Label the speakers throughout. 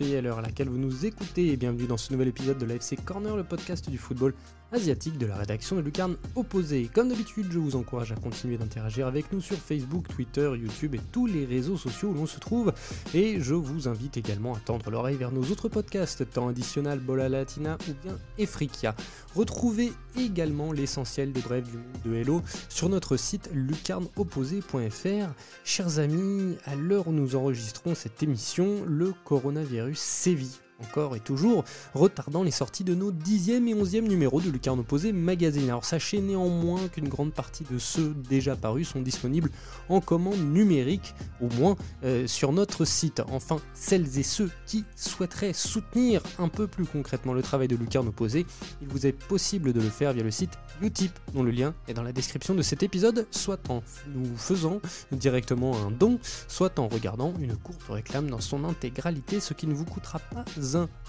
Speaker 1: à l'heure à laquelle vous nous écoutez et bienvenue dans ce nouvel épisode de l'AFC Corner, le podcast du football asiatique de la rédaction de Lucarne Opposé. Comme d'habitude, je vous encourage à continuer d'interagir avec nous sur Facebook, Twitter, YouTube et tous les réseaux sociaux où l'on se trouve. Et je vous invite également à tendre l'oreille vers nos autres podcasts, temps additionnel Bola Latina ou bien Efrikia. Retrouvez également l'essentiel des brèves du monde de Hello sur notre site lucarneopposé.fr. Chers amis, à l'heure où nous enregistrons cette émission, le coronavirus sévit encore et toujours, retardant les sorties de nos 10e et 11e numéros de Lucarne Opposé Magazine. Alors sachez néanmoins qu'une grande partie de ceux déjà parus sont disponibles en commande numérique, au moins euh, sur notre site. Enfin, celles et ceux qui souhaiteraient soutenir un peu plus concrètement le travail de Lucarne Opposé, il vous est possible de le faire via le site Utip, dont le lien est dans la description de cet épisode, soit en nous faisant directement un don, soit en regardant une courte réclame dans son intégralité, ce qui ne vous coûtera pas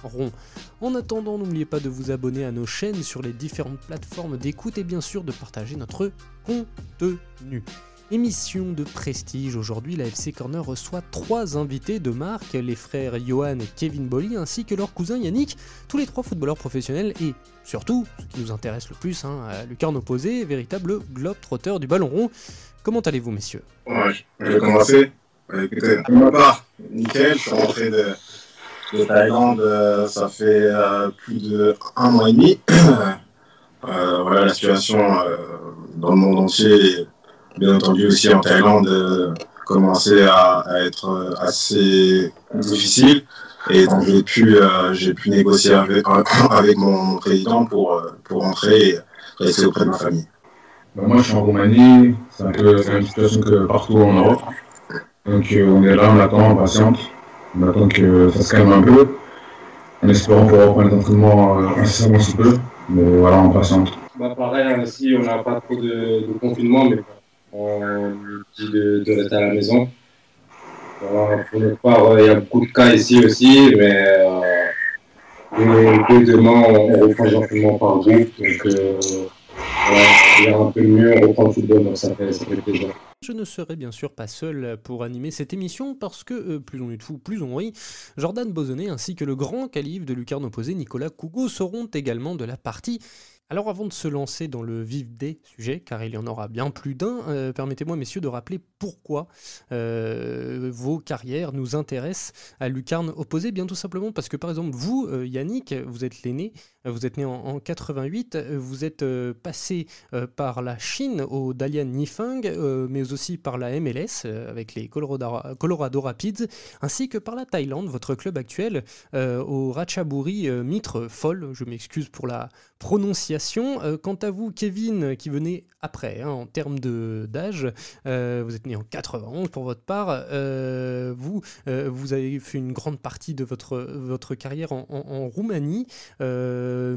Speaker 1: rond. En attendant, n'oubliez pas de vous abonner à nos chaînes sur les différentes plateformes d'écoute et bien sûr de partager notre contenu. Émission de prestige, aujourd'hui la FC Corner reçoit trois invités de marque, les frères Johan et Kevin Bolly ainsi que leur cousin Yannick, tous les trois footballeurs professionnels et surtout, ce qui nous intéresse le plus, hein, Lucarne opposé, véritable globe-trotteur du ballon rond. Comment allez-vous messieurs?
Speaker 2: Ouais, Je vais commencer. Écoutez, ma part, nickel, je suis rentré de, de Thaïlande, euh, ça fait euh, plus de un mois et demi. Euh, voilà, la situation dans le monde entier, bien entendu aussi en Thaïlande, commençait à, être assez difficile. Et donc j'ai pu, j'ai pu négocier avec, mon président pour, pour rentrer et rester auprès de ma famille.
Speaker 3: Moi je suis en Roumanie, c'est un peu la même situation que partout en Europe. Donc on est là, on attend, on patiente. On attend que ça se calme un peu, en espérant pouvoir reprendre les entraînements euh, incessamment sous peu. Mais voilà, on patiente.
Speaker 4: Bah pareil, ici on n'a pas trop de, confinement, mais on dit de, rester à la maison. Il y a beaucoup de cas ici aussi, mais euh, dès demain, on reprend gentiment par groupe. Euh,
Speaker 1: Je ne serai bien sûr pas seul pour animer cette émission parce que, euh, plus on est de fou, plus on rit, Jordan Bozonnet ainsi que le grand calife de Lucarne opposé Nicolas Cougo seront également de la partie. Alors avant de se lancer dans le vif des sujets, car il y en aura bien plus d'un, euh, permettez-moi messieurs de rappeler pourquoi euh, vos carrières nous intéressent à Lucarne opposé, bien tout simplement parce que par exemple vous, Yannick, vous êtes l'aîné, vous êtes né en, 88, vous êtes passé par la Chine au Dalian Nifeng, mais aussi par la MLS avec les Colorado, Rapids, ainsi que par la Thaïlande, votre club actuel, au Ratchaburi Mitre Foll, je m'excuse pour la prononciation. Euh, quant à vous, Kevin, qui venait après, hein, en termes d'âge, euh, vous êtes né en 91 pour votre part, euh, vous, vous avez fait une grande partie de votre, votre carrière en Roumanie,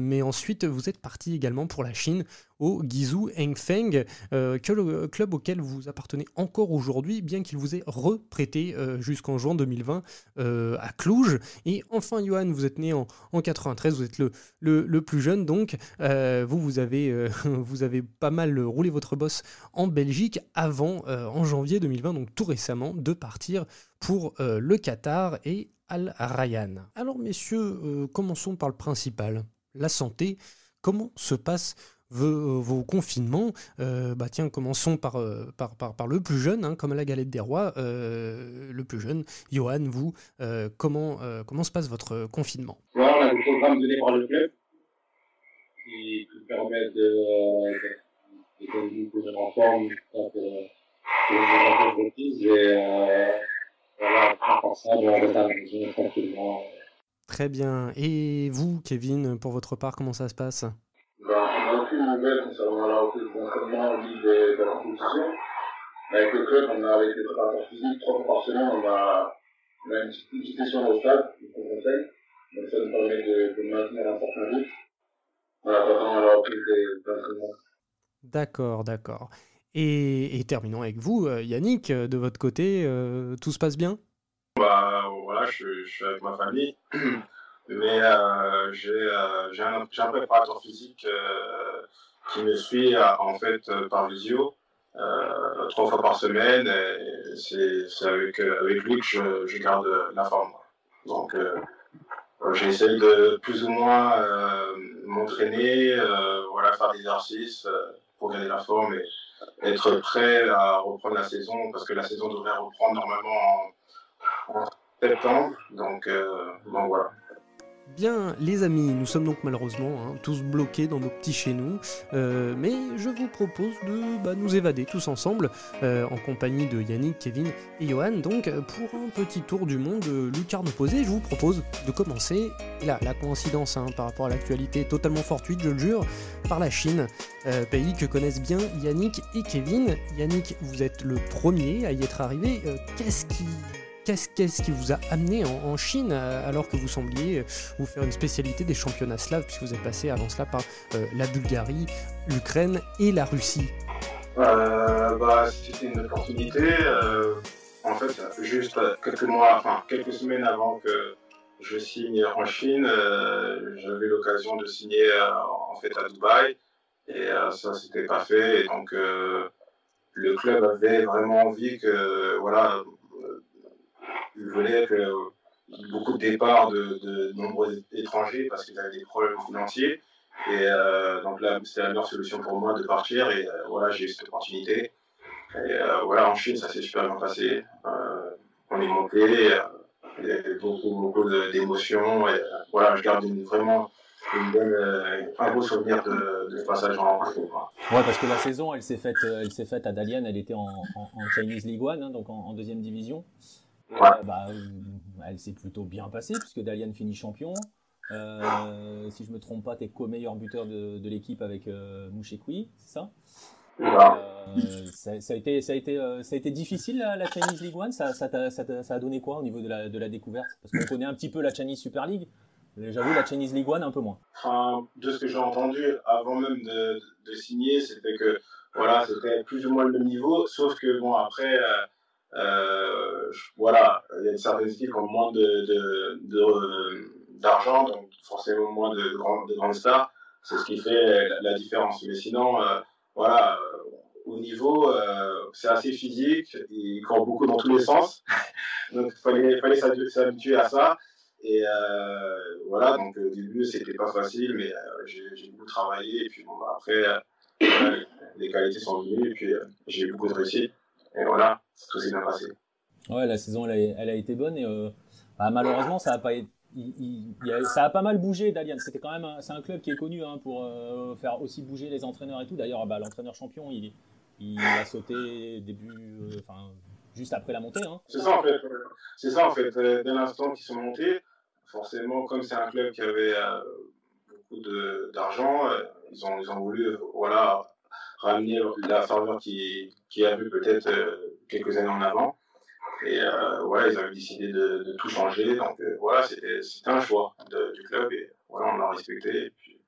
Speaker 1: mais ensuite vous êtes parti également pour la Chine au Guizhou Hengfeng, euh, club auquel vous appartenez encore aujourd'hui, bien qu'il vous ait reprêté euh, jusqu'en juin 2020 euh, à Cluj. Et enfin, Johan, vous êtes né en, 93, vous êtes le, le, plus jeune, donc vous, vous avez, vous avez pas mal roulé votre boss en Belgique avant, en janvier 2020, donc tout récemment, de partir pour le Qatar et Al Rayyan. Alors messieurs, commençons par le principal, la santé. Comment se passe vos, vos confinements? Euh, bah tiens, commençons par, euh, par, le plus jeune, hein, comme la galette des rois, euh, le plus jeune. Johan, vous, euh, comment, euh, comment se passe votre confinement?
Speaker 4: Programme euh.
Speaker 1: Très bien. Et vous, Kevin, pour votre part, comment ça se passe?
Speaker 2: Nouvelles concernant la reprise d'entraînement ni de, de la compétition. Avec le club, on a avec les préparateurs physiques, trois fois par semaine, on a, on a une, petite, une petite session au stade, qu'on conseille. Donc ça nous permet de, de maintenir un certain rythme. Voilà, pendant la reprise d'entraînement.
Speaker 1: D'accord, d'accord. Et, et, terminons avec vous, euh, Yannick, euh, de votre côté, euh, tout se passe bien?
Speaker 2: Bah je, suis avec ma famille. mais euh, j'ai euh, un, un, préparateur physique euh, qui me suit en fait par visio trois fois par semaine c'est avec, lui que je, garde la forme. Donc, j'ai essayé de plus ou moins m'entraîner, voilà, faire des exercices pour gagner la forme et être prêt à reprendre la saison parce que la saison devrait reprendre normalement en, Donc, donc voilà.
Speaker 1: Bien, les amis, nous sommes donc malheureusement hein, tous bloqués dans nos petits chez nous, euh, mais je vous propose de bah, nous évader tous ensemble, euh, en compagnie de Yannick, Kevin et Johan, donc pour un petit tour du monde lucarne opposé. Je vous propose de commencer, là, la coïncidence hein, par rapport à l'actualité totalement fortuite, je le jure, par la Chine, euh, pays que connaissent bien Yannick et Kevin. Yannick, vous êtes le premier à y être arrivé. Qu'est-ce qui Qu'est-ce qui vous a amené en, Chine euh, alors que vous sembliez euh, vous faire une spécialité des championnats slaves puisque vous êtes passé avant cela par euh, la Bulgarie, l'Ukraine et la Russie?
Speaker 2: Bah, C'était une opportunité. en fait, juste quelques mois, enfin quelques semaines avant que je signe en Chine, j'avais l'occasion de signer en fait à Dubaï et ça s'était pas fait. Et donc le club avait vraiment envie que voilà voulait que beaucoup de départs de, nombreux étrangers parce qu'ils avaient des problèmes financiers. Et euh, donc là, c'était la meilleure solution pour moi de partir. Et euh, voilà, j'ai eu cette opportunité. Et euh, voilà, en Chine, ça s'est super bien passé. on est monté. il y avait beaucoup, beaucoup d'émotions. Et voilà, je garde vraiment un beau souvenir de, de passage en.
Speaker 5: Ouais, parce que la saison, elle s'est faite, faite à Dalian. Elle était en, Chinese League One, hein, donc en, deuxième division. Euh, bah, euh, elle s'est plutôt bien passée puisque Dalian finit champion. Euh, si je me trompe pas, tu es co-meilleur buteur de, de l'équipe avec euh, c'est ça? Ça, ça, a été, ça, a été, ça a été difficile la, Chinese League One? Ça, ça, ça, ça, a donné quoi au niveau de la, de la découverte? Parce qu'on connaît un petit peu la Chinese Super League, j'avoue la Chinese League One un peu moins.
Speaker 2: Enfin, de ce que j'ai entendu avant même de, de signer, c'était que voilà, c'était plus ou moins le même niveau, sauf que bon, après, euh, voilà, il y a certaines équipes qui ont moins de, d'argent, donc forcément moins de, de grandes stars. C'est ce qui fait la différence. Mais sinon, euh, voilà, euh, au niveau, c'est assez physique, il court beaucoup dans tous les sens. donc il fallait, s'habituer à ça. Et voilà, donc au début, c'était pas facile, mais j'ai beaucoup travaillé. Et puis bah, après, les qualités sont venues, et puis j'ai eu beaucoup de réussite. Et voilà, tout s'est bien passé.
Speaker 5: Ouais, la saison, elle a, elle a été bonne. Et, euh, bah, malheureusement, ça a pas ça a pas mal bougé d'Allianz. C'était quand même, c'est un club qui est connu hein, pour euh, faire aussi bouger les entraîneurs et tout. D'ailleurs, bah, l'entraîneur champion, il, il a sauté début, euh, enfin, juste après la montée. Hein.
Speaker 2: C'est ça en fait. C'est ça en fait. Dès l'instant qu'ils sont montés, forcément, comme c'est un club qui avait beaucoup d'argent, ils ont, ils ont voulu, voilà, ramener la faveur qui, qui a vu peut-être euh, quelques années en avant. Et euh, voilà, ils avaient décidé de, tout changer. Donc euh, voilà, c'était un choix du club et voilà, on l'a respecté. Et puis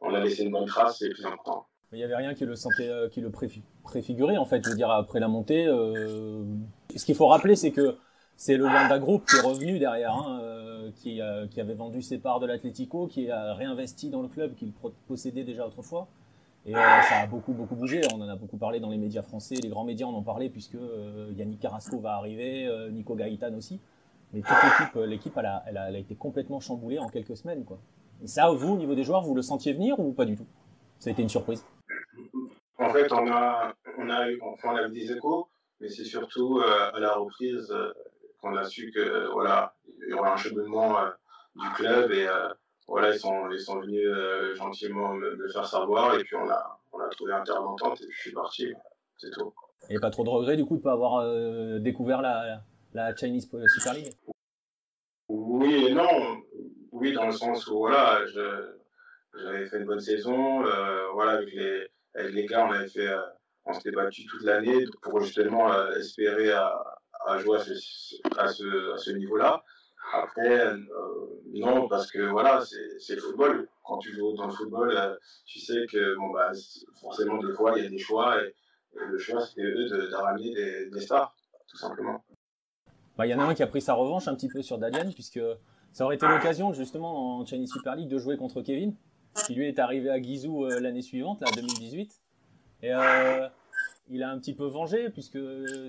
Speaker 2: on a laissé une bonne trace, c'est plus important.
Speaker 5: Il n'y avait rien qui le sentait, qui le préfigurait en fait. Je veux dire, après la montée, ce qu'il faut rappeler, c'est que c'est le Wanda Group qui est revenu derrière, hein, qui, qui, avait vendu ses parts de l'Atlético, qui a réinvesti dans le club qu'il possédait déjà autrefois. Et euh, ça a beaucoup, beaucoup bougé. On en a beaucoup parlé dans les médias français. Les grands médias en ont parlé puisque euh, Yannick Carrasco va arriver, euh, Nico Gaëtan aussi. Mais toute l'équipe, l'équipe, elle a, été complètement chamboulée en quelques semaines. Et ça, vous, au niveau des joueurs, vous le sentiez venir ou pas du tout? Ça a été une surprise
Speaker 2: En fait, on a, eu, enfin, on a eu des échos, mais c'est surtout à la reprise qu'on a su que voilà, il y aura un cheminement du club et voilà, ils sont, ils sont venus euh, gentiment me, faire savoir et puis on a, on a trouvé un terrain d'entente et je suis parti. C'est tout.
Speaker 5: Et pas trop de regrets du coup de pas avoir euh, découvert la, la Chinese Super League?
Speaker 2: Oui et non. Oui, dans le sens où voilà, j'avais fait une bonne saison. Euh, voilà, avec les, avec les gars, on avait fait, on s'était battu toute l'année pour justement espérer à, à jouer à ce, à ce, à ce niveau-là. Après, euh, non, parce que voilà, c'est le football. Quand tu joues dans le football, euh, tu sais que bon, bah, forcément, des fois, il y a des choix. Et, le choix, c'était eux de, ramener des, stars, tout simplement.
Speaker 5: Bah, il y en a un qui a pris sa revanche un petit peu sur Dalian, puisque ça aurait été l'occasion, justement, en Chinese Super League, de jouer contre Kevin, qui lui est arrivé à Gizou euh, l'année suivante, là, 2018. Et il a un petit peu vengé, puisque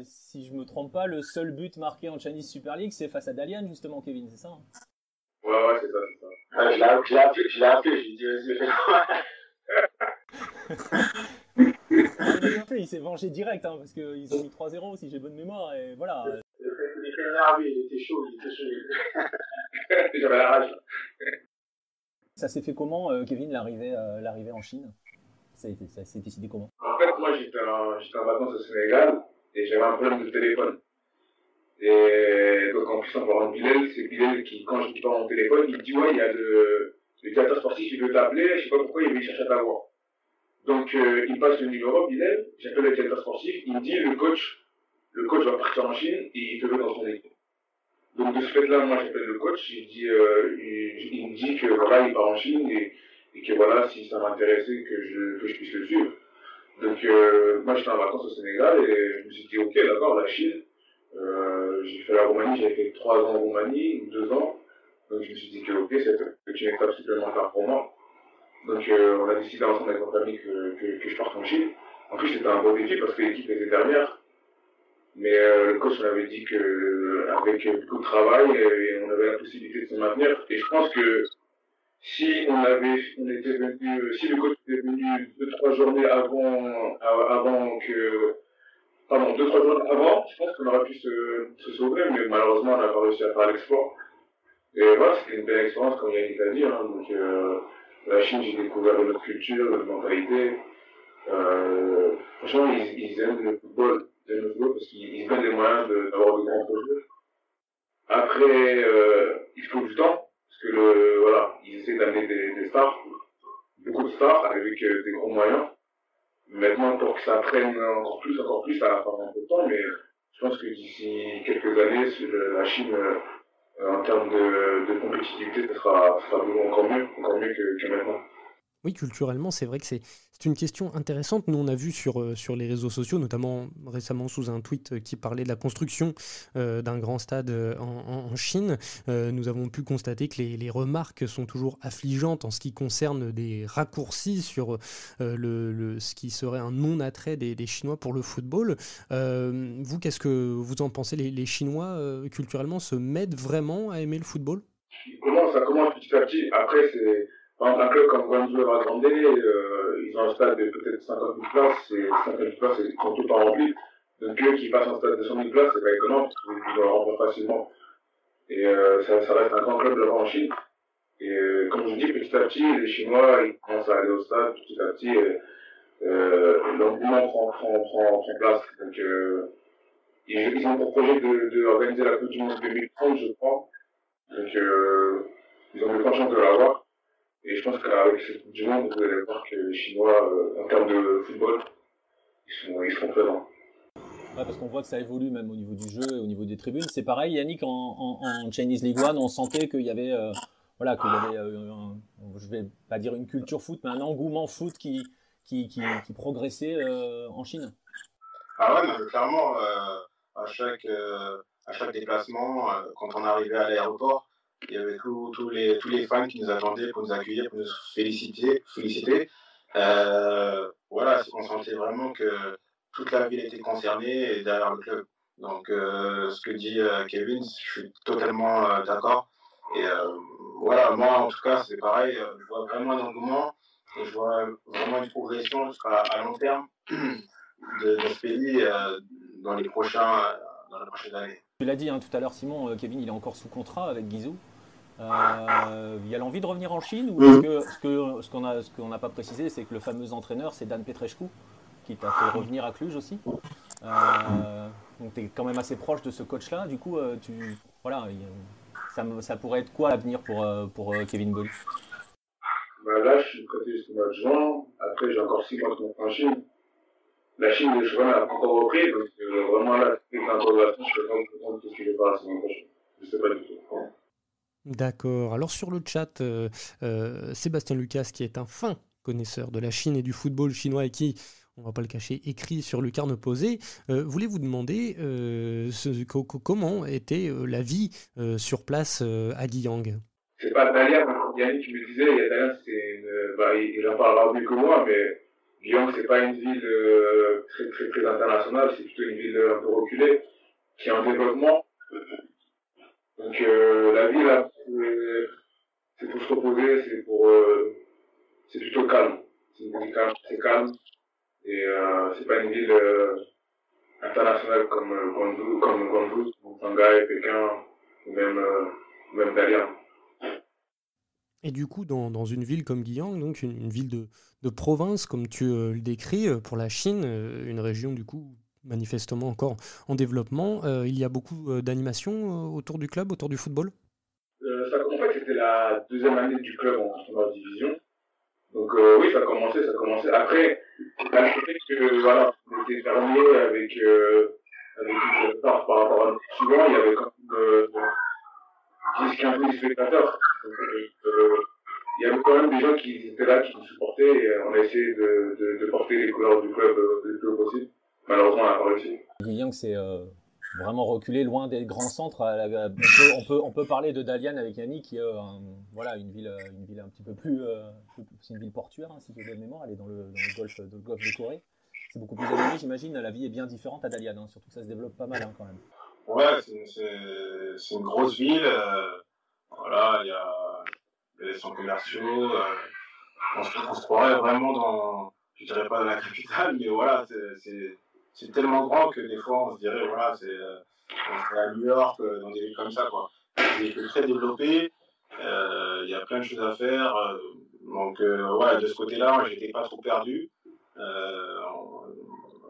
Speaker 5: si je me trompe pas, le seul but marqué en Chinese Super League, c'est face à Dalian, justement, Kevin, c'est ça hein?
Speaker 3: Ouais, ouais, c'est ça, c'est ça.
Speaker 2: Ah, je l'ai appelé, je l'ai appelé, je lui ai dit, vas-y, fais-le.
Speaker 5: il s'est vengé direct, hein, parce qu'ils ont mis 3-0, si j'ai bonne mémoire, et voilà.
Speaker 2: Il était énervé, il était chaud, il était chaud. J'avais la rage.
Speaker 5: Ça s'est fait comment, euh, Kevin, l'arrivée euh, l'arrivée en Chine? Ça, s'est
Speaker 3: En fait, moi, j'étais en, vacances au Sénégal et j'avais un problème de téléphone. Et donc, en plus, en parlant de Bilal, c'est Bilal qui, quand je parle mon téléphone, il me dit Ouais, il y a le, le sportif, il veut t'appeler, je sais pas pourquoi, il veut chercher à t'avoir. Donc, euh, il passe le numéro, Bilal, j'appelle le directeur sportif, il me dit Le coach, le coach va partir en Chine et il te veut dans son équipe. Donc, de ce fait-là, moi, j'appelle le coach, il, dit, euh, il me dit que voilà, il part en Chine et, et que voilà, si ça m'intéressait, que je, que je puisse le suivre. Donc, euh, moi, j'étais en vacances au Sénégal et je me suis dit, ok, d'accord, la Chine. Euh, j'ai fait la Roumanie, j'avais fait trois ans en Roumanie, deux ans. Donc, je me suis dit que, ok, c'est une étape supplémentaire pour moi. Donc, euh, on a décidé ensemble avec ma famille que, que, je parte en Chine. En plus, c'était un beau défi parce que l'équipe était dernière. Mais le coach on avait dit que avec beaucoup de travail, on avait la possibilité de se maintenir. Et je pense que si on avait, on était venu, si le coach était venu deux trois journées avant, avant que, pardon, deux trois journées avant, je pense qu'on aurait pu se, se sauver, mais malheureusement on n'a pas réussi à faire l'export. Et voilà, c'était une belle expérience comme Yannick a dit. Hein, donc euh, la Chine, j'ai découvert une autre culture, une autre mentalité. Euh, franchement, ils, ils aiment le football, ils aiment le football parce qu'ils ils donnent les moyens de- d'avoir de, grands projets. Après, euh, il faut du temps que le, voilà, ils essaient d'amener des, stars, beaucoup de stars avec euh, des gros moyens. Maintenant, pour que ça prenne encore plus, encore plus, ça va prendre un peu de temps, mais je pense que d'ici quelques années, la Chine, euh, en termes de, compétitivité, ça sera, ça sera encore mieux, encore mieux que, que maintenant.
Speaker 1: Oui, culturellement, c'est vrai que c'est une question intéressante. Nous, on a vu sur, euh, sur les réseaux sociaux, notamment récemment sous un tweet euh, qui parlait de la construction euh, d'un grand stade en, Chine. Nous avons pu constater que les, les remarques sont toujours affligeantes en ce qui concerne des raccourcis sur le, le- ce qui serait un non-attrait des, des Chinois pour le football. Vous, qu'est-ce que vous en pensez? Les, Chinois, culturellement, se mettent vraiment à aimer le football?
Speaker 3: Comment ça commence petit à petit? Après, c'est par exemple un club comme Guangzhou Evergrande, euh, ils ont un stade de peut-être 50 000 places, et 50 000 places ils sont tout le temps remplis. Donc eux qui passent un stade de 100 000 places, c'est pas étonnant, parce qu'ils le remplir facilement. Et euh, ça, reste un grand club là-bas en Chine. Et euh, comme je vous dis, petit à petit, les Chinois, ils commencent à aller au stade, petit à petit, euh, euh, l'engouement prend, prend, prend, place. Donc ils, ont pour projet de, de organiser la Coupe du Monde 2030, je crois. Donc ils ont de grandes chances de l'avoir. Et je pense qu'avec cette Coupe du Monde, vous allez voir que les Chinois, euh, en termes de football, ils, sont, ils seront présents.
Speaker 5: Ouais, parce qu'on voit que ça évolue même au niveau du jeu et au niveau des tribunes. C'est pareil, Yannick, en, en, en Chinese League One, on sentait qu'il y avait, euh, voilà, qu'il y avait, euh, un- je vais pas dire une culture foot, mais un engouement foot qui, qui, qui, qui progressait euh, en Chine.
Speaker 2: Ah ouais, mais clairement, euh, à, chaque, euh, à chaque déplacement, euh, quand on arrivait à l'aéroport, il y avait tous les, fans qui nous attendaient pour nous accueillir, pour nous féliciter. féliciter. Euh, voilà, on sentait vraiment que toute la ville était concernée et derrière le club. Donc, euh, ce que dit euh, Kevin, je suis totalement euh, d'accord. Et voilà, moi, en tout cas, c'est pareil. Je vois vraiment un engouement et je vois vraiment une progression à, à long terme de, de ce pays dans les prochains dans les prochaines années.
Speaker 5: Tu l'as dit hein, tout à l'heure, Simon, Kevin, il est encore sous contrat avec Guizhou. Euh, il y a l'envie de revenir en Chine ou est-ce que ce que- ce qu'on a ce qu'on n'a pas précisé, c'est que le fameux entraîneur, c'est Dan Petrescu, qui t'a fait revenir à Cluj aussi. Euh, donc tu es quand même assez proche de ce coach-là. Du coup, euh, tu voilà, ça, me- ça pourrait être quoi l'avenir pour pour euh, Kevin Bolly
Speaker 3: Bah là, je suis prêté jusqu'au mois de juin. Après, j'ai encore 6 mois de contrat en Chine. La Chine, le chemin n'a pas encore repris. Donc, euh, vraiment, là, c'est une interrogation. Je ne sais pas comprendre tout ce qui va faire la semaine prochaine. Je ne sais pas du tout.
Speaker 1: D'accord. Alors sur le chat, euh, euh, Sébastien Lucas, qui est un fin connaisseur de la Chine et du football chinois et qui, on va pas le cacher, écrit sur lucarne posée, euh, voulait vous demander euh, comment était la vie sur place à Guiyang.
Speaker 3: C'est pas Dalian, hein. Yannick me disait, il y a Dalian, c'est une, bah, il, en parlera mieux que moi, mais
Speaker 2: Lyon, c'est pas une ville très, très, très internationale, c'est plutôt une ville un peu reculée, qui est en développement. Donc euh, la ville, c'est pour se reposer, c'est pour, euh, c'est plutôt calme. C'est calme, et euh, c'est pas une ville internationale comme Guangzhou, comme Guangzhou, Shanghai, Pékin, ou même, même Dalian.
Speaker 1: Et du coup, dans, une ville comme Guiyang, donc une, ville de, de, province, comme tu euh, le décris, euh, pour la Chine, euh, une région du coup manifestement encore en développement, il y a beaucoup d'animations autour du club, autour du football?
Speaker 2: Ça, En fait, c'était la deuxième année du club en première division. Donc oui, ça a commencé, ça a commencé. Après, là, je que voilà, on était fermé avec, avec par rapport à suivant, il y avait quand même 10-15 000 spectateurs. Euh, il y avait quand même des gens qui étaient là, qui nous supportaient, et euh, on a essayé de, de, de porter les couleurs du club euh, le plus possible. Malheureusement, on n'a pas réussi.
Speaker 5: Guiyang, c'est vraiment reculé loin des grands centres. On peut, on peut, parler de Dalian avec Yannick, qui est voilà, une, ville, une ville un petit peu plus. c'est une ville portuaire, hein, si j'ai bonne mémoire. Elle est dans le, dans le, golfe, de, golfe de Corée. C'est beaucoup plus animé, j'imagine. La vie est bien différente à Dalian, hein, surtout que ça se développe pas mal hein, quand même.
Speaker 2: Ouais, c'est une grosse ville. Euh, voilà, il y a des centres commerciaux. Euh, on, se, on, se, croirait vraiment dans, je dirais pas dans la capitale, mais voilà, c'est tellement grand que des fois on se dirait, voilà, c'est euh, à New York, dans des villes comme ça, quoi. C'est très développé. Il y a plein de choses à faire. donc, ouais, de ce côté-là, j'étais pas trop perdu.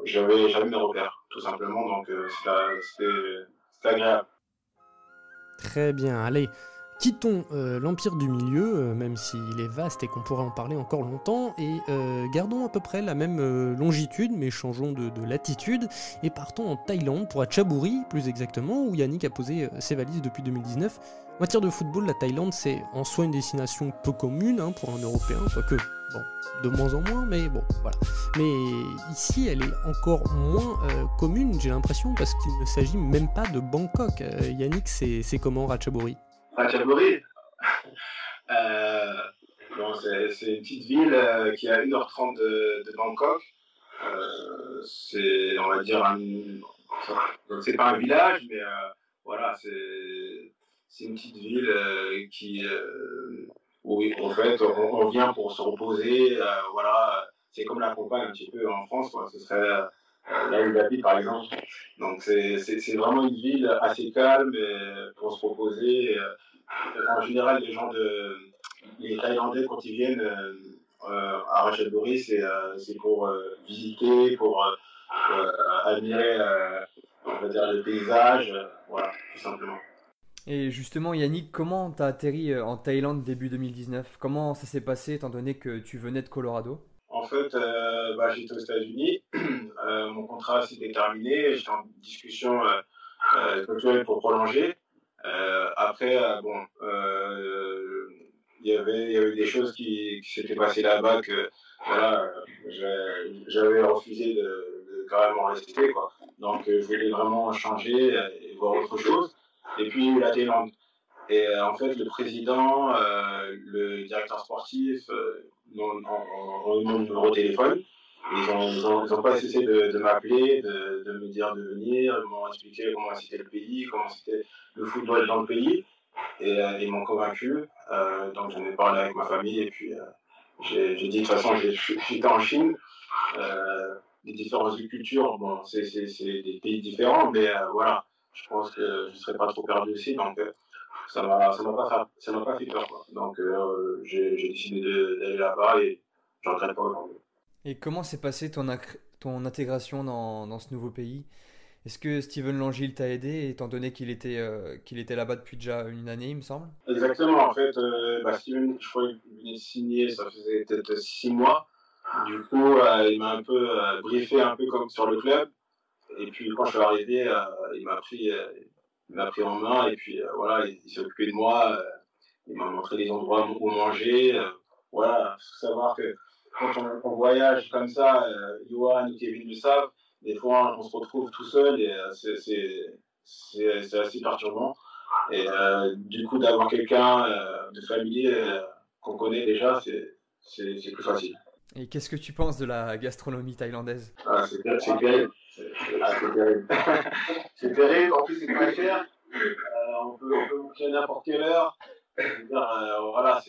Speaker 2: j'avais mes repères tout simplement. Donc euh, c'était agréable.
Speaker 1: Très bien, allez. Quittons euh, l'Empire du Milieu, euh, même s'il est vaste et qu'on pourrait en parler encore longtemps, et gardons à peu près la même longitude, mais changeons de, latitude, et partons en Thaïlande, pour Achaburi plus exactement, où Yannick a posé ses valises depuis 2019. En matière de football, la Thaïlande, c'est en soi une destination peu commune hein, pour un Européen, quoique Bon, de moins en moins, mais bon, voilà. Mais ici, elle est encore moins euh, commune, j'ai l'impression, parce qu'il ne s'agit même pas de Bangkok. Euh, Yannick, c'est comment Ratchaburi
Speaker 2: Ratchaburi euh, C'est une petite ville qui est à 1h30 de, Bangkok. c'est, on va dire, c'est pas un village, mais voilà, c'est une petite ville qui oui, en fait, on, vient pour se reposer. Euh, voilà, c'est comme la campagne un petit peu en France, quoi. Ce serait euh, là où par exemple. Donc, c'est vraiment une ville assez calme pour se reposer. Euh, en général, les gens de. Les Thaïlandais, quand ils viennent à Ratchaburi, c'est pour visiter, pour admirer on va dire, le paysage, voilà, tout simplement.
Speaker 6: Et justement, Yannick, comment t'as atterri euh, en Thaïlande début 2019 Comment ça s'est passé étant donné que tu venais de Colorado?
Speaker 2: En fait, euh, bah, j'étais aux États-Unis. Euh, mon contrat s'était terminé. J'étais en discussion euh, pour prolonger. après, bon, il y avait, des choses qui, s'étaient passées là-bas que voilà, j'avais refusé de, de, carrément rester. Quoi. Donc, je voulais vraiment changer et voir autre chose et puis la Thaïlande. Et euh, en fait, le président, euh, le directeur sportif euh, ont, eu mon numéro de téléphone. Ils n'ont pas cessé de, de m'appeler, de, de, me dire de venir, ils m'ont expliqué comment c'était le pays, comment c'était le football dans le pays. Et ils m'ont convaincu. donc j'en ai parlé avec ma famille et puis j'ai dit de toute façon, j'étais en Chine. les différentes cultures, bon, c'est des pays différents, mais voilà, je pense que je ne serais pas trop perdu aussi. Donc, euh, ça ne m'a pas, fait, pas fait peur. Quoi. Donc, euh, j'ai décidé d'aller là-bas et je ne regrette pas aujourd'hui.
Speaker 6: Et comment s'est passée ton, ton intégration dans, dans, ce nouveau pays? Est-ce que Steven Langille t'a aidé, étant donné qu'il était, euh, qu'il était là-bas depuis déjà une année, il me semble?
Speaker 2: Exactement. En fait, bah, Steven, je crois qu'il venait signer, ça faisait peut-être six mois. Du coup, il m'a un peu briefé un peu comme sur le club. Et puis quand je suis arrivé, euh, il m'a pris, euh, il m'a pris en main et puis euh, voilà, il, s'est occupé de moi. il m'a montré les endroits où manger. voilà, faut savoir que quand on, voyage comme ça, Johan ou Kevin le savent, des fois on se retrouve tout seul et c'est assez perturbant. Et du coup, d'avoir quelqu'un de familier qu'on connaît déjà, c'est plus facile.
Speaker 6: Et qu'est-ce que tu penses de la gastronomie thaïlandaise?
Speaker 2: Ah, C'est terrible. C'est terrible. c'est terrible. En plus, c'est pas cher. Euh, on peut, bouger à n'importe quelle heure. Euh, voilà.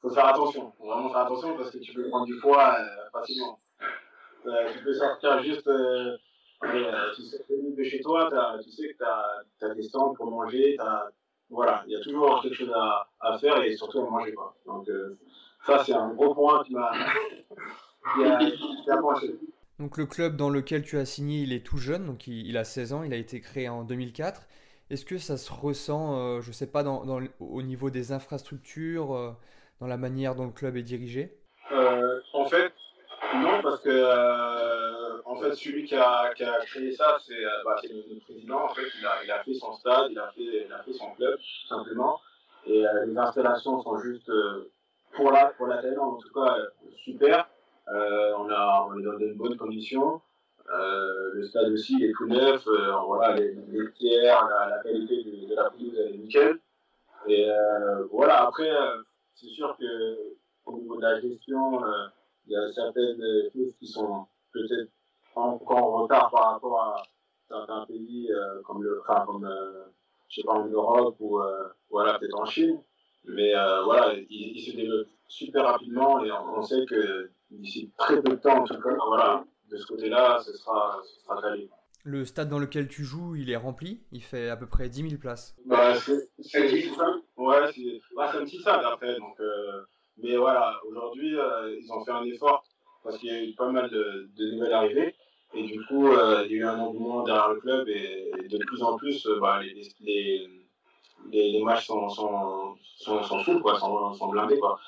Speaker 2: Faut faire attention. Faut vraiment faire attention parce que tu peux prendre du poids euh, facilement. Tu peux sortir juste. Tu sais de chez toi, tu sais que tu as, des stands pour manger. Voilà, il y a toujours quelque chose à, à, faire et surtout à manger. Quoi. Donc, ça, c'est un gros point qui m'a.
Speaker 6: Donc le club dans lequel tu as signé, il est tout jeune, donc il, a 16 ans, il a été créé en 2004. Est-ce que ça se ressent, euh, je ne sais pas, au niveau des infrastructures, euh, dans la manière dont le club est dirigé?
Speaker 2: Euh, En fait, non, parce que en fait, celui qui a, créé ça, c'est bah, le, président. En fait, il a, fait son stade, il a fait, son club, tout simplement. Et les installations sont juste pour la, pour la en tout cas, super. On, a, on est dans de bonnes conditions. Euh, le stade aussi, il est tout neuf. Euh, voilà, les, les tiers, la, qualité de, la pelouse, elle est nickel. Et euh, voilà, après, c'est sûr que au niveau de la gestion, il y a certaines choses qui sont peut-être encore en retard par rapport à certains pays comme le, je sais pas, en Europe ou voilà, peut-être en Chine. Mais voilà, il, il, se développe super rapidement et on sait que d'ici très peu de temps, en tout cas, voilà, de ce côté-là, ce sera, ce sera
Speaker 6: Le stade dans lequel tu joues, il est rempli? Il fait à peu près 10 000 places
Speaker 2: bah, C'est. Ouais, c'est bah, un petit stade après. Donc, euh, mais voilà, aujourd'hui, euh, ils ont fait un effort parce qu'il y a eu pas mal de, de nouvelles arrivées. Et du coup, euh, il y a eu un engouement derrière le club et, de plus en plus, euh, bah, les, les, les, les, matchs sont, sont, sont, sont fous, quoi, sont, sont blindés. Quoi.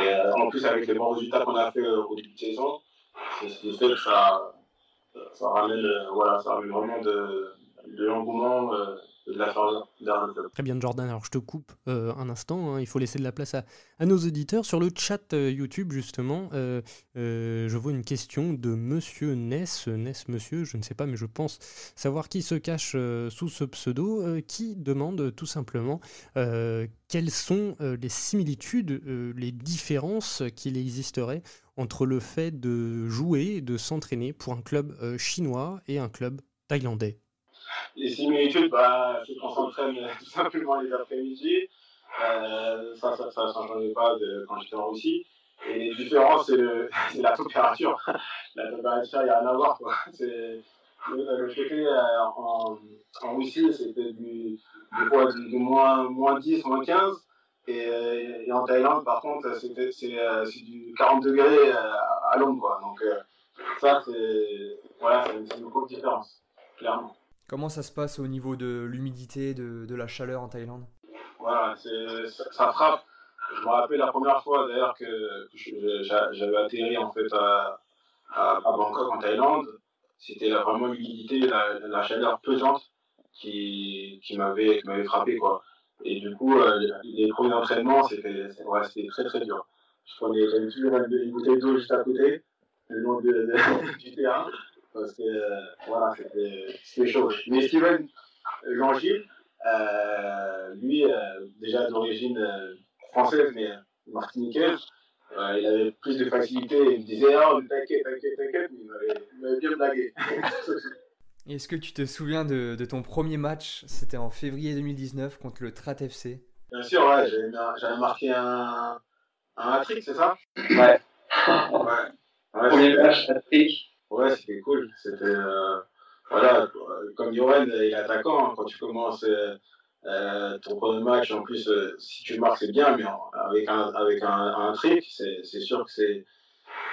Speaker 2: Et euh, en plus, avec les bons résultats qu'on a fait au début de saison, c'est ce qui fait que ça, ramène, euh, voilà, ça ramène vraiment de l'engouement.
Speaker 1: Très bien Jordan, alors je te coupe euh, un instant, hein. il faut laisser de la place à, nos auditeurs. Sur le chat euh, YouTube justement, euh, je vois une question de Monsieur Ness, Ness Monsieur, je ne sais pas mais je pense savoir qui se cache sous ce pseudo, qui demande tout simplement quelles sont les similitudes, les différences qu'il existerait entre le fait de jouer, de s'entraîner pour un club chinois et un club thaïlandais
Speaker 2: les similitudes, bah, c'est qu'on s'entraîne tout simplement les après-midi. Euh, ça, ça, ça, changeait pas de, quand j'étais en Russie. Et les différences, c'est la température. la température, il n'y a rien à voir. Quoi. Le, le côté euh, en, Russie, c'était du, moins, moins 10, moins 15. Et, en Thaïlande, par contre, c'est euh, du 40 degrés euh, à l'ombre. Donc, ça, c'est voilà, une grosse différence, clairement.
Speaker 6: Comment ça se passe au niveau de l'humidité, de, la chaleur en Thaïlande?
Speaker 2: Voilà, ça, frappe. Je me rappelle la première fois d'ailleurs que, j'avais atterri en fait à, Bangkok en Thaïlande. C'était vraiment l'humidité, la, chaleur pesante qui, m'avait frappé quoi. Et du coup, euh, les, premiers entraînements, c'était ouais, très très dur. Je prenais toujours une bouteille d'eau juste à côté, le long de, de, du terrain parce que euh, voilà, c'était chaud. Mais Steven Jean-Gilles, euh, lui, euh, déjà d'origine euh, française, mais martiniquaise, euh, il avait plus de facilité. Il me disait Oh, t'inquiète, t'inquiète, t'inquiète, il m'avait bien blagué.
Speaker 6: Est-ce que tu te souviens de, de ton premier match? C'était en février 2019 contre le Trat FC.
Speaker 2: Bien sûr, ouais, j'avais marqué un, un hat-trick, c'est ça?
Speaker 4: Ouais. ouais. ouais premier match, hat-trick.
Speaker 2: Ouais, c'était cool. C'était. Euh, voilà, comme Yoren, il est attaquant. Hein, quand tu commences euh, euh, ton premier match, en plus, si tu marques, c'est bien, mais avec un, avec un, un trick, c'est sûr que c'est.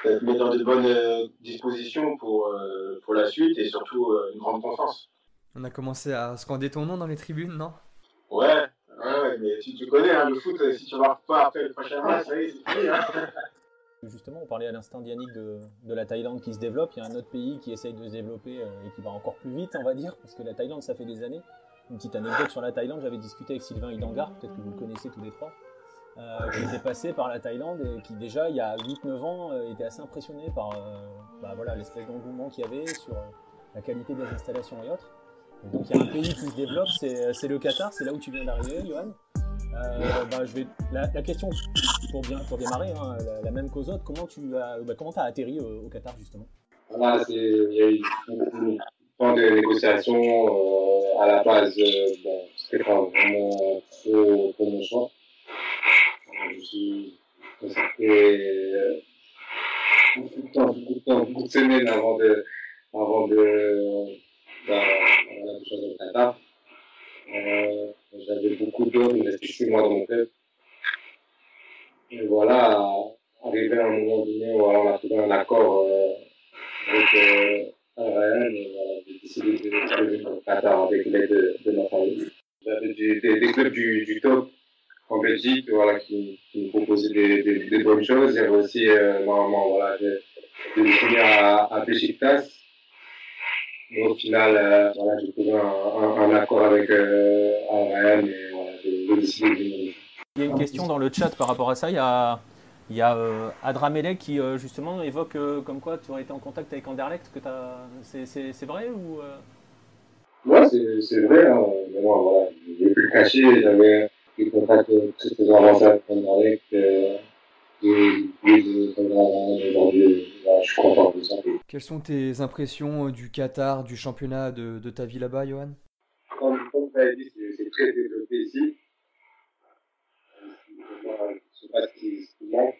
Speaker 2: Ça te met dans de bonnes dispositions pour, pour la suite et surtout une grande confiance.
Speaker 6: On a commencé à scander ton nom dans les tribunes, non?
Speaker 2: Ouais, ouais, mais tu, tu connais hein, le foot, si tu marques pas après le prochain match, ça y est, c'est fini. Hein
Speaker 5: Justement, on parlait à l'instant d'Yannick de, de, la Thaïlande qui se développe. Il y a un autre pays qui essaye de se développer euh, et qui va encore plus vite, on va dire, parce que la Thaïlande, ça fait des années. Une petite anecdote sur la Thaïlande, j'avais discuté avec Sylvain Hidangar, peut-être que vous le connaissez tous les trois, euh, qui était passé par la Thaïlande et qui déjà, il y a 8-9 ans, euh, était assez impressionné par euh, bah, voilà, l'espèce d'engouement qu'il y avait sur la qualité des installations et autres. Donc il y a un pays qui se développe, c'est le Qatar, c'est là où tu viens d'arriver, Johan. Euh, bah, je vais... la, question pour, bien, pour démarrer, hein, la, même qu'aux autres, comment tu as, bah, comment as atterri au, Qatar justement?
Speaker 4: Voilà, Il y a eu beaucoup de négociations euh, à la base. Euh, bon, c'était pas vraiment trop pour mon choix. Je suis consacré beaucoup de temps, beaucoup de temps, beaucoup de semaines avant de, avant de, bah, voilà, de choisir le Qatar. Euh, j'avais beaucoup d'hommes, il restait six mois dans mon club. Et voilà, arrivé à un moment donné où on a trouvé un accord euh, avec euh, Ryan, et décidé de venir au Qatar avec l'aide de, de ma famille. J'avais des, des, clubs du, du top en Belgique voilà, qui, qui me proposaient des, des, bonnes choses. Avait aussi, euh, normalement, voilà, j'ai décidé à, à Besiktas au final, euh, voilà, j'ai trouvé un, un, accord avec euh, et voilà, j'ai décidé de
Speaker 5: Il y a une question dans le chat par rapport à ça. Il y a, il y a euh, Adramele qui euh, justement évoque euh, comme quoi tu aurais été en contact avec Anderlecht. Que c'est, vrai ou
Speaker 4: Ouais, c'est, vrai. Hein. Mais moi, voilà, je vais plus le cacher. J'avais des contacts très très avancés avec Anderlecht. Euh, et, et, aujourd'hui, je suis content de ça.
Speaker 6: Quelles sont tes impressions euh, du Qatar, du championnat de, de ta vie là-bas, Johan
Speaker 4: Comme, comme tu as dit, c'est très développé ici. Je ne sais pas ce qui, manque.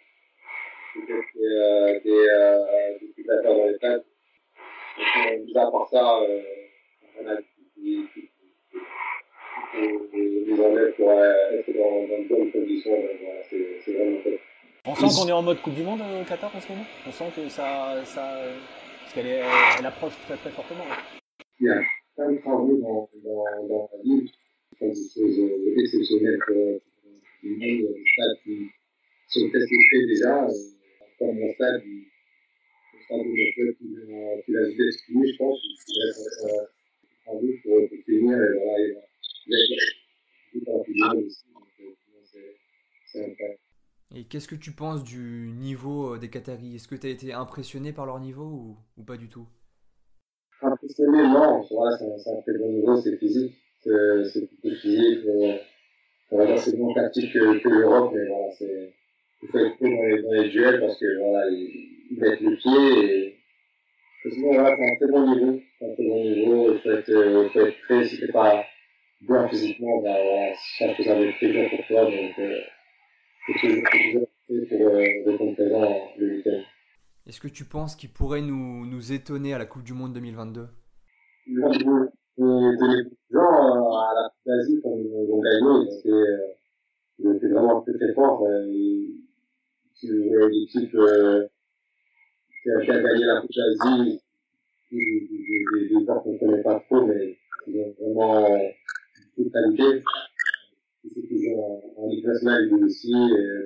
Speaker 4: Peut-être euh, des, euh, des spectateurs dans les stades. Mis à part ça, euh, on a des les enlève pour être dans, dans de bonnes conditions. Voilà, c'est vraiment top.
Speaker 5: On sent qu'on est en mode Coupe du Monde au euh, Qatar en ce moment? On sent que ça. ça parce qu'elle elle approche très très fortement.
Speaker 4: Il y a plein de travaux dans, dans, dans la ville. Des choses euh, exceptionnelles pour le monde, des stades qui sont testés déjà. Euh, comme mon stade, le stade de mon club qui l'a vidé exprimé, je pense. Il va être travaux pour, pour finir. Et voilà, il va y avoir beaucoup de aussi. Donc, c'est incroyable.
Speaker 6: Et qu'est-ce que tu penses du niveau euh, des Qataris? Est-ce que tu as été impressionné par leur niveau ou, pas du tout?
Speaker 4: Impressionné, non. c'est un très bon niveau, c'est physique. C'est plus physique. Euh, c'est moins tactique que, que l'Europe, mais voilà. Il faut être dans les, dans les duels parce que voilà, ils, mettent les pieds et. Voilà, c'est un très bon niveau. Un très bon niveau. Il faut être, euh, faut être prêt. Si t'es pas bien physiquement, ben voilà, je pense que ça va être très dur pour toi. Euh,
Speaker 6: est-ce que tu penses qu'il pourrait nous, nous étonner à la Coupe du Monde 2022
Speaker 4: Les gens à la Coupe ils ont gagné, c'était vraiment très très fort. L'équipe qui a gagné la Coupe d'Asie, des gens qu'on ne connaît pas trop, mais qui ont vraiment toute qualité c'est toujours en nationale, il aussi,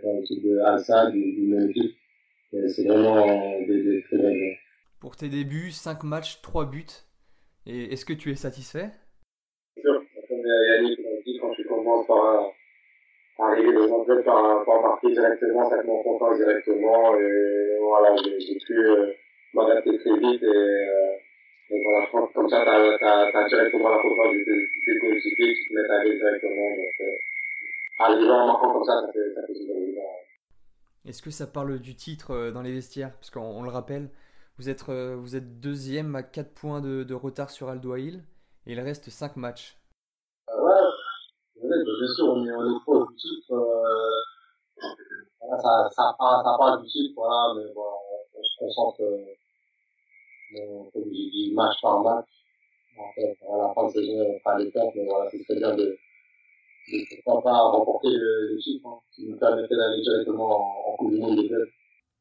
Speaker 4: dans l'équipe de Al-Sad, du même équipe. C'est vraiment des, des très bons joueurs.
Speaker 6: Pour tes débuts, 5 matchs, 3 buts. Et est-ce que tu es satisfait?
Speaker 4: Bien sûr, comme Yannick l'a dit, quand tu commences par arriver dans un club par, par marquer directement, ça te met en confiance directement. Et voilà, j'ai pu euh, m'adapter très vite. Et, euh, et voilà, je pense que comme ça, tu as, directement la confiance de tes coéquipiers qui te mettent à aller directement. Donc, euh, arriver en marquant comme ça, ça fait, ça fait super évident.
Speaker 6: Est-ce que ça parle du titre euh, dans les vestiaires? Parce qu'on le rappelle, vous êtes, euh, vous êtes deuxième à 4 points de, de retard sur Aldo et il reste 5 matchs.
Speaker 4: Euh, ouais, bien sûr, on est, on est du titre. Euh, ça, ça, parle, ça parle du titre, voilà, mais voilà, on, on se concentre. Euh, comme je dis, match par match. En fait, à la fin de saison, on fera pertes, mais voilà, c'est très bien de, de pourquoi pas remporter le, le chiffre, hein, qui nous permettrait d'aller directement en, en Coupe du Monde des.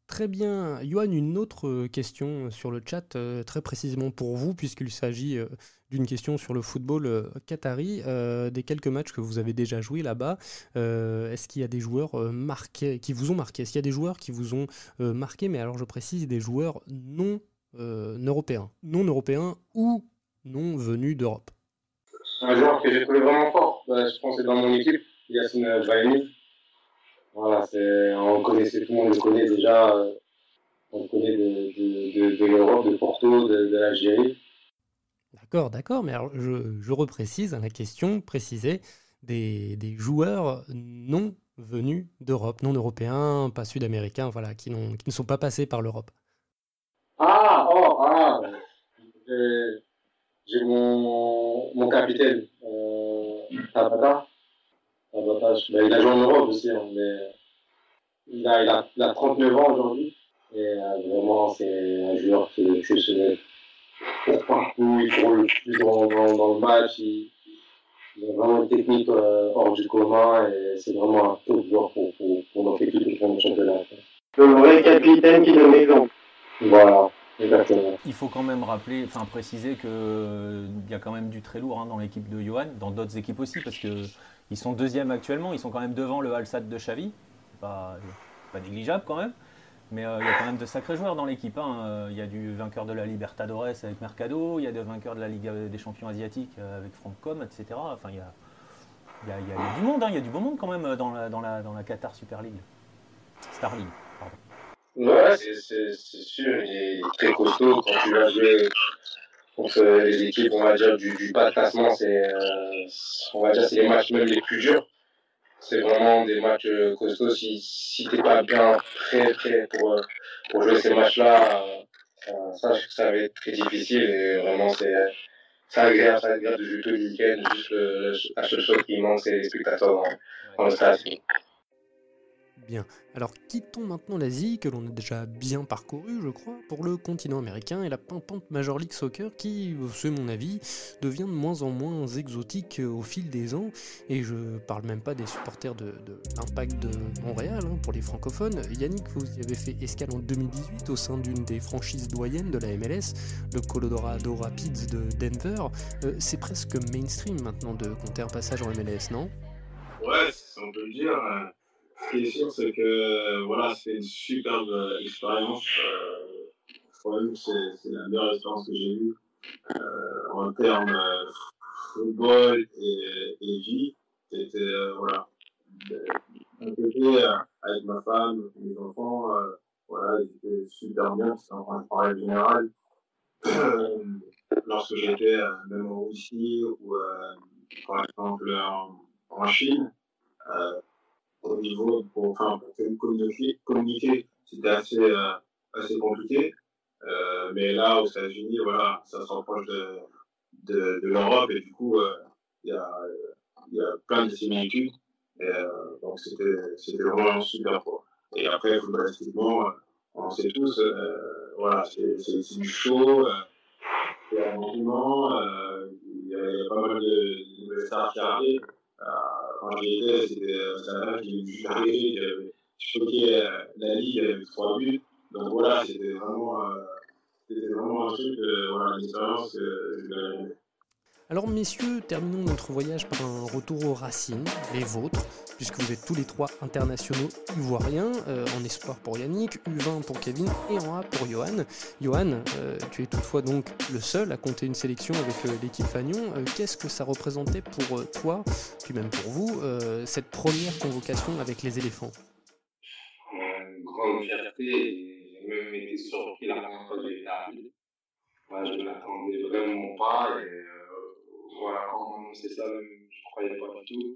Speaker 1: Très bien. Johan, une autre question sur le chat, euh, très précisément pour vous, puisqu'il s'agit euh, d'une question sur le football euh, qatari. des quelques matchs que vous avez déjà joués là-bas, est-ce qu'il y a des joueurs marqués, qui vous ont marqué Est-ce qu'il y a des joueurs qui vous ont marqué Mais alors je précise, des joueurs non euh, européens, non européens ou non venus d'Europe
Speaker 4: Un joueur que j'ai trouvé vraiment fort, bah, je pense que c'est dans mon équipe, Yassine Brahimi. Voilà, on connaissait, tout le monde le connaît déjà, euh, on le connaît de, de, de, l'Europe, de Porto, de, l'Algérie.
Speaker 1: D'accord, d'accord, mais alors je, je reprécise la question précisée. des, des joueurs non venus d'Europe, non européens, pas sud-américains, voilà, qui, qui ne sont pas passés par l'Europe.
Speaker 4: Ah, oh, ah, j'ai mon, mon capitaine, euh, Tabata. Tabata bah, il a joué en Europe aussi, hein, mais il a, il, a, il a 39 ans aujourd'hui. Et euh, vraiment, c'est un joueur qui est exceptionnel. Pour partout, il court le plus dans, dans, dans le match. Il, il, a vraiment une technique euh, hors du commun et c'est vraiment un top joueur pour, pour, pour notre équipe de championnat.
Speaker 2: Le vrai capitaine qui donne l'exemple.
Speaker 4: Voilà.
Speaker 5: Il faut quand même rappeler, enfin préciser qu'il euh, y a quand même du très lourd hein, dans l'équipe de Johan, dans d'autres équipes aussi, parce qu'ils sont deuxièmes actuellement, ils sont quand même devant le Alsat de Xavi, pas, négligeable quand même. Mais euh, il y a quand même de sacrés joueurs dans l'équipe. Hein. Euh, il y a du vainqueur de la Libertadores avec Mercado, il y a des vainqueurs de la Ligue des champions asiatiques avec Francom, etc. Enfin, il y a du monde, hein. il y a du beau monde quand même dans la, dans la, dans la Qatar Super League. Star League.
Speaker 4: Ouais, c'est sûr, il est très costaud quand tu vas jouer contre les équipes, on va dire, du, du bas de classement, c'est euh, on va dire c'est les matchs même les plus durs. C'est vraiment des matchs euh, costauds. Si, si t'es pas bien prêt, prêt pour, euh, pour jouer ces matchs-là, euh, ça, ça va être très difficile et vraiment c'est c'est agréable, c'est agréable de jouer tout le week-end. Juste la seule chose qui manque, c'est les spectateurs dans le stade.
Speaker 1: Alors quittons maintenant l'Asie, que l'on a déjà bien parcouru, je crois, pour le continent américain et la pimpante Major League Soccer qui, c'est mon avis, devient de moins en moins exotique au fil des ans. Et je parle même pas des supporters de, l'Impact de Montréal, hein, pour les francophones. Yannick, vous y avez fait escale en 2018 au sein d'une des franchises doyennes de la MLS, le Colorado Rapids de Denver. Euh, c'est presque mainstream maintenant de compter un passage en MLS, non?
Speaker 2: Ouais, on peut le dire. Ce qui est sûr, c'est que voilà, c'est une superbe euh, expérience. Euh, c'est la meilleure expérience que j'ai eue euh, en termes euh, football et, et vie. C'était euh, voilà, un côté avec ma femme, mes enfants, voilà, ils étaient super bien, c'était en parler général. lorsque j'étais même en Russie ou par exemple en Chine, au niveau pour, enfin, pour communiquer, c'était assez, euh, assez compliqué. Euh, mais là, aux États-Unis, voilà, ça se rapproche de, de, l'Europe et du coup, euh, il y, a, y a plein de similitudes. Donc, c'était vraiment super fort. Et après, footballistiquement, on sait tous, voilà, c'est du show, il y a un mouvement, il y, a pas mal de nouvelles stars qui arrivent quand j'y étais, c'était un qui arrivé, qui avait choqué la Ligue avec trois buts. Donc voilà, c'était vraiment, euh, vraiment un truc, euh, voilà, une expérience que je
Speaker 1: alors messieurs, terminons notre voyage par un retour aux racines, les vôtres, puisque vous êtes tous les trois internationaux ivoiriens, euh, en espoir pour Yannick, U20 pour Kevin et en A pour Johan. Johan, euh, tu es toutefois donc le seul à compter une sélection avec euh, l'équipe Fagnon. Qu'est-ce que ça représentait pour toi, puis même pour vous, cette première convocation avec les éléphants?
Speaker 4: Une grande fierté, même été surpris je ne vraiment pas voilà, quand c'est ça, je ne croyais pas du tout.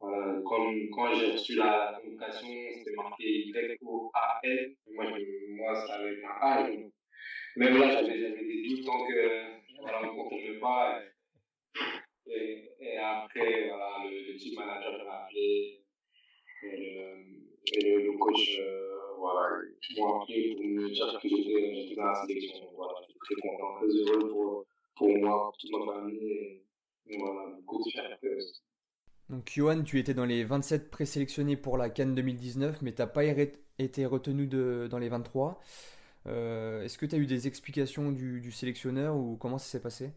Speaker 4: Voilà, comme, quand j'ai reçu la convocation, c'était marqué Y-O-A-N. Moi, moi, ça avait un A. Même là, j'avais des doutes tant que voilà, on ne confirmait pas. Et, et, après, voilà, le, le team manager m'a appelé. Et le, et le, le coach, euh, voilà, m'ont appelé pour me dire que j'étais dans la sélection. Voilà, je suis très content, très heureux pour, pour moi, pour toute ma famille.
Speaker 6: Donc Johan, tu étais dans les 27 présélectionnés pour la Cannes 2019, mais tu n'as pas été retenu de, dans les 23. Euh, Est-ce que tu as eu des explications du, du, sélectionneur ou comment ça s'est passé?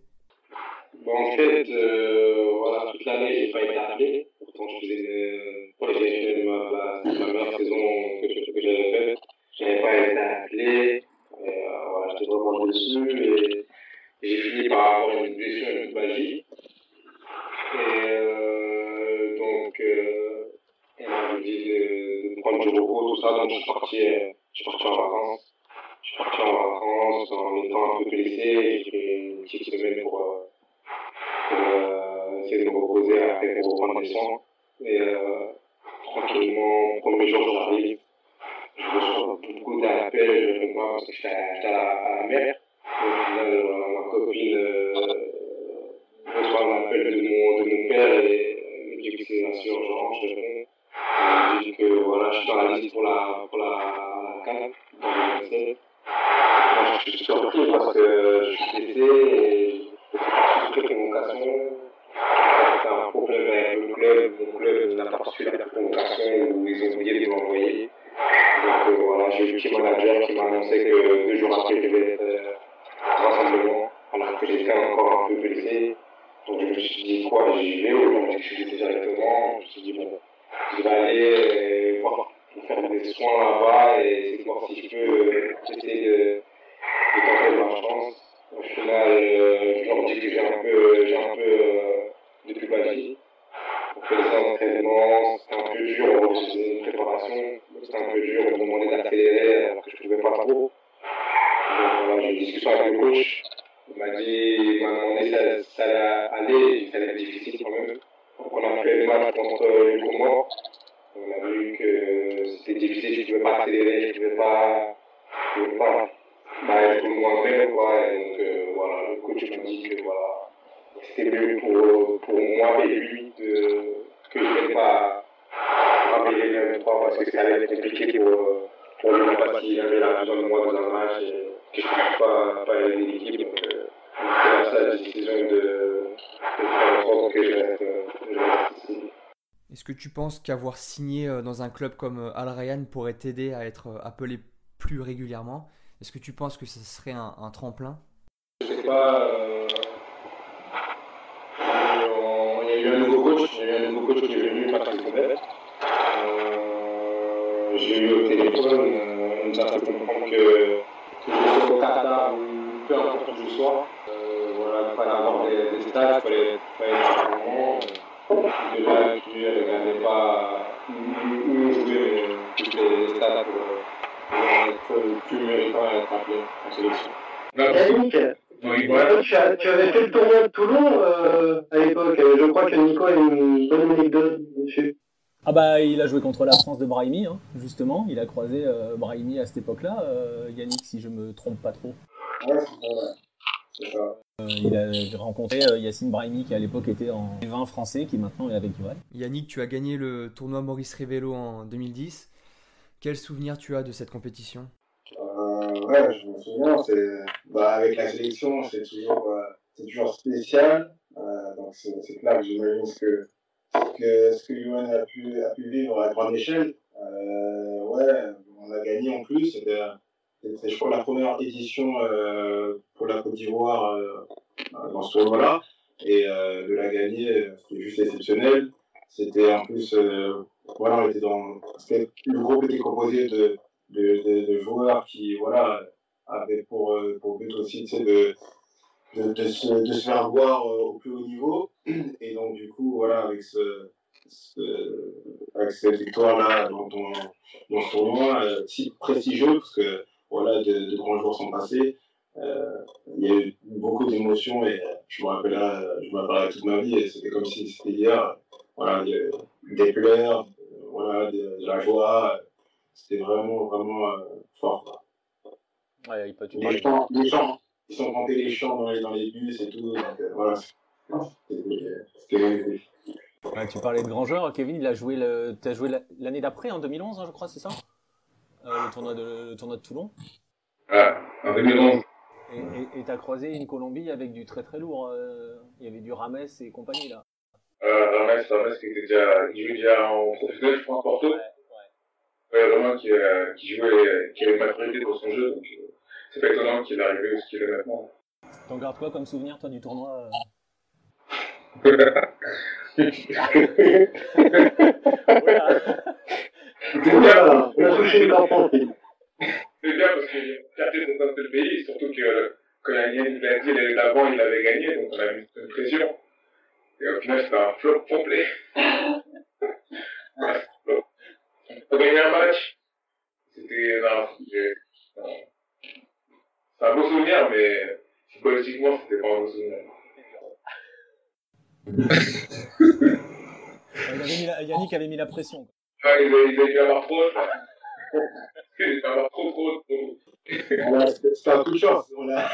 Speaker 4: Bon, En fait, euh, voilà, toute l'année, j'ai pas été appelé. Pourtant, je faisais les ma, meilleure saison que, que j'avais faite. Je n'avais pas été appelé. Euh, voilà, j'étais vraiment déçu. Et, et j'ai fini par avoir une blessure, une magie. Et euh, donc, euh, on m'a dit de, de, prendre du repos, tout ça. Donc, je suis parti, euh, je suis parti en vacances. Je suis parti en vacances en étant un peu blessé. J'ai fait une petite semaine pour, pour essayer de me reposer après reprendre des soins. Et euh, tranquillement, premier jour, j'arrive. Je reçois beaucoup d'appels, moi, parce que j'étais à, à, la mer. Final, euh, ma copine euh, reçoit un appel de mon, de mon père et me dit que c'est assez urgent. Je réponds. Je dis que voilà, je suis dans la liste pour la, pour la, CAN, dans le. Moi, je suis surpris parce que je suis blessé et je suis convocation. C'est un problème avec le club. Mon club n'a pas reçu la convocation où ils ont oublié de m'envoyer. Donc euh, voilà, j'ai eu le petit manager qui m'a annoncé que deux jours après, je devais être euh, rassemblement, alors que j'étais encore un peu blessé. Donc je me suis dit quoi, j'y vais, je suis dit directement. Je me suis dit bon, je vais aller voir, faire des soins là-bas et essayer de voir si je peux essayer de, de tenter ma chance. Au final, euh, je leur dis que j'ai un peu, j'ai un peu euh, de pubalgie. On fait des entraînements, c'était un peu dur, on faisait une préparation, c'était un peu dur, on me demandait d'accélérer alors que je ne pouvais pas trop. Donc voilà, j'ai eu une discussion avec le coach. Il m'a dit, il m'a demandé si ça, ça allait aller, ça allait être difficile quand même. Donc on a fait le match contre le Comore. On a vu que c'était difficile, je ne pouvais pas accélérer, je ne pouvais pas, je pouvais pas bah, être moi-même. Quoi. Et donc euh, voilà, le coach m'a dit que voilà, c'était mieux pour, pour moi et lui de, que je ne vais pas rappeler les mêmes fois parce que ça allait être compliqué pour, pour lui, parce qu'il avait la besoin de moi dans un match et que je ne puisse pas, pas aider l'équipe. Donc, euh, c'est ça la décision de, de faire en sorte que je reste, je reste ici.
Speaker 6: Est-ce que tu penses qu'avoir signé euh, dans un club comme Al Rayyan pourrait t'aider à être appelé plus régulièrement? Est-ce que tu penses que ce serait un, tremplin?
Speaker 4: Je sais pas. Euh, il y a eu un nouveau coach, il y a eu un nouveau coach qui est venu, Patrick Combet. Euh, J'ai eu au téléphone, euh, on a fait comprendre que, au Qatar ou peu importe où je sois, euh, voilà, il fallait avoir des, des stades, il fallait, fallait être moment. Là, tu ne pas où mais toutes les stades pour, être plus méritant et être appelé en sélection.
Speaker 7: Yannick,
Speaker 3: Oui,
Speaker 7: toi, tu, as- tu avais fait le tournoi de Toulon euh, à l'époque. Je crois que Nico a une bonne anecdote dessus.
Speaker 5: Ah bah il a joué contre la France de Brahimi, hein, justement. Il a croisé euh, Brahimi à cette époque-là. Euh, Yannick, si je me trompe pas trop.
Speaker 4: Ouais, c'est ça,
Speaker 5: Euh, il a rencontré euh, Yacine Brahimi qui à l'époque était en 20 français, qui maintenant est avec Duval.
Speaker 6: Yannick, tu as gagné le tournoi Maurice Révélo en 2010. Quel souvenir tu as de cette compétition?
Speaker 2: Euh, ouais, je me souviens, c'est, bah, avec la sélection, c'est toujours, euh, c'est toujours spécial. Euh, donc c'est, c'est clair que j'imagine ce que, ce que, ce que Johan a pu, a pu vivre à grande échelle. Euh, ouais, on a gagné en plus. C'était, c'était, je crois, la première édition euh, pour la Côte d'Ivoire euh, dans ce tournoi-là. Et euh, de la gagner, c'était juste exceptionnel. C'était en plus, voilà, on était dans, le groupe était composé de, de, joueurs qui voilà, avaient pour, pour but aussi de, de, se, de se faire voir au plus haut niveau. Et donc, du coup, voilà, avec, ce, avec cette victoire-là dans, dans, ce tournoi, si prestigieux, parce que voilà, de, de grands jours sont passés. Euh, il y a eu beaucoup d'émotions et je me rappellerai, je me rappellerai toute ma vie et c'était comme si c'était hier. Voilà, des pleurs, voilà, de, de la joie. C'était vraiment, vraiment euh, fort.
Speaker 5: Ouais, il peut tu
Speaker 2: Les
Speaker 5: parlais-
Speaker 2: chants, les chants, ils sont chantés les chants dans les, dans les bus et tout. Donc euh, voilà, c'était
Speaker 5: tu parlais de grands joueurs. Kevin, il a joué la- l'année d'après, en 2011, hein, je crois, c'est ça? Le, tournoi de... le tournoi de Toulon.
Speaker 3: Ah, en 2011.
Speaker 5: Et t'as croisé une Colombie avec du très très lourd. euh, Il y avait du Rames et compagnie là.
Speaker 3: Euh, Rames, Rames qui était déjà, il jouait déjà en professionnel, je crois, à Porto.
Speaker 5: Ouais, ouais.
Speaker 3: Ouais, vraiment, qui, euh, qui jouait, qui avait une maturité pour son jeu, donc euh, c'est pas étonnant qu'il arrive ce qu'il est maintenant.
Speaker 5: T'en gardes quoi comme souvenir, toi, du tournoi euh Voilà.
Speaker 7: Voilà, on a touché.
Speaker 3: C'est bien parce qu'il y a une fierté pour notre pays, surtout que euh, quand Yannick l'a dit l'année d'avant, il avait gagné, donc on a mis une pression. Et au final, c'était un flop complet. On a gagné un match. C'était. C'est un beau souvenir, mais psychologiquement, c'était pas un beau souvenir.
Speaker 5: Yannick avait mis la pression.
Speaker 3: Ah, il a, il a dû avoir trop. il a dû avoir trop, trop, trop.
Speaker 2: C'est un coup de chance. On a...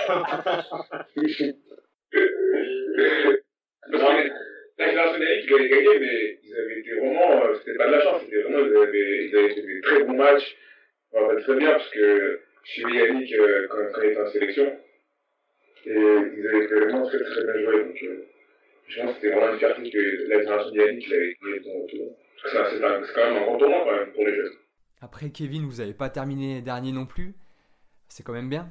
Speaker 3: La génération d'Yannick, ils avaient gagné, mais ils avaient été vraiment. euh, C'était pas de la chance, c'était vraiment. Ils avaient, ils avaient fait des très bons matchs. Rappelle très bien parce que suivais Yannick euh, quand, quand il était en sélection. Et ils avaient vraiment très très bien joué. Donc, euh, je pense que c'était vraiment une fierté que la génération d'Yannick il avait gagné son retour. Parce que c'est quand même un grand tournoi quand même pour les jeunes.
Speaker 6: Après, Kevin, vous n'avez pas terminé dernier non plus. C'est quand même bien.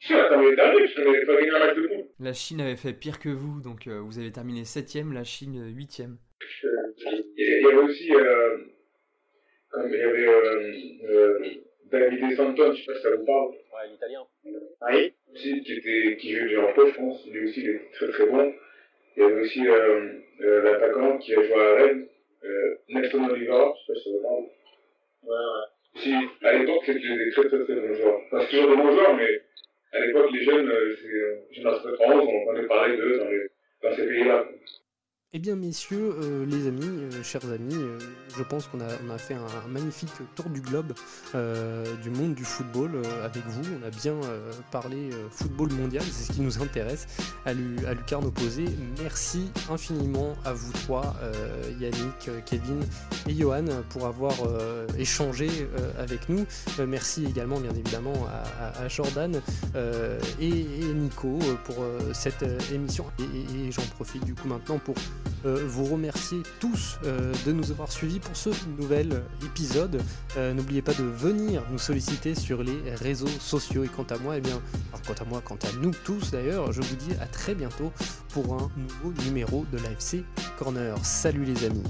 Speaker 3: Si, on a terminé dernier, parce qu'on n'avait pas gagné un match de poule.
Speaker 6: La Chine avait fait pire que vous, donc euh, vous avez terminé 7ème, la Chine 8ème.
Speaker 3: Il y avait aussi, euh, comme il y avait euh, euh, Davide Santon, je sais pas si ça vous parle,
Speaker 5: Ouais, l'italien.
Speaker 2: Oui.
Speaker 3: aussi, qui, était, qui jouait du repos, je pense. Lui aussi, il était très très bon. Il y avait aussi euh, euh, l'attaquant qui a joué à Rennes, euh, Nelson Oliveira, je sais pas si vous parle.
Speaker 2: Ouais, ouais.
Speaker 3: Aussi, à l'époque, c'était des très très très bons joueurs. Enfin, c'est toujours des bons joueurs, mais à l'époque, les jeunes, c'est génération 91, on entendait parler d'eux dans, les- dans ces pays-là.
Speaker 1: Eh bien, messieurs, euh, les amis, euh, chers amis, euh, je pense qu'on a, fait un, magnifique tour du globe du monde du football avec vous. On a bien parlé football mondial, c'est ce qui nous intéresse à, Lu- à Lucarne Opposé. Merci infiniment à vous trois, Yannick, Kevin et Johan, pour avoir échangé avec nous. Merci également, bien évidemment, à, Jordan et, Nico pour cette émission. Et j'en profite du coup maintenant pour euh, vous remercier tous euh, de nous avoir suivis pour ce nouvel épisode. Euh, N'oubliez pas de venir nous solliciter sur les réseaux sociaux. Et quant à moi, eh bien, quant à moi, quant à nous tous d'ailleurs, je vous dis à très bientôt pour un nouveau numéro de l'AFC Corner. Salut les amis.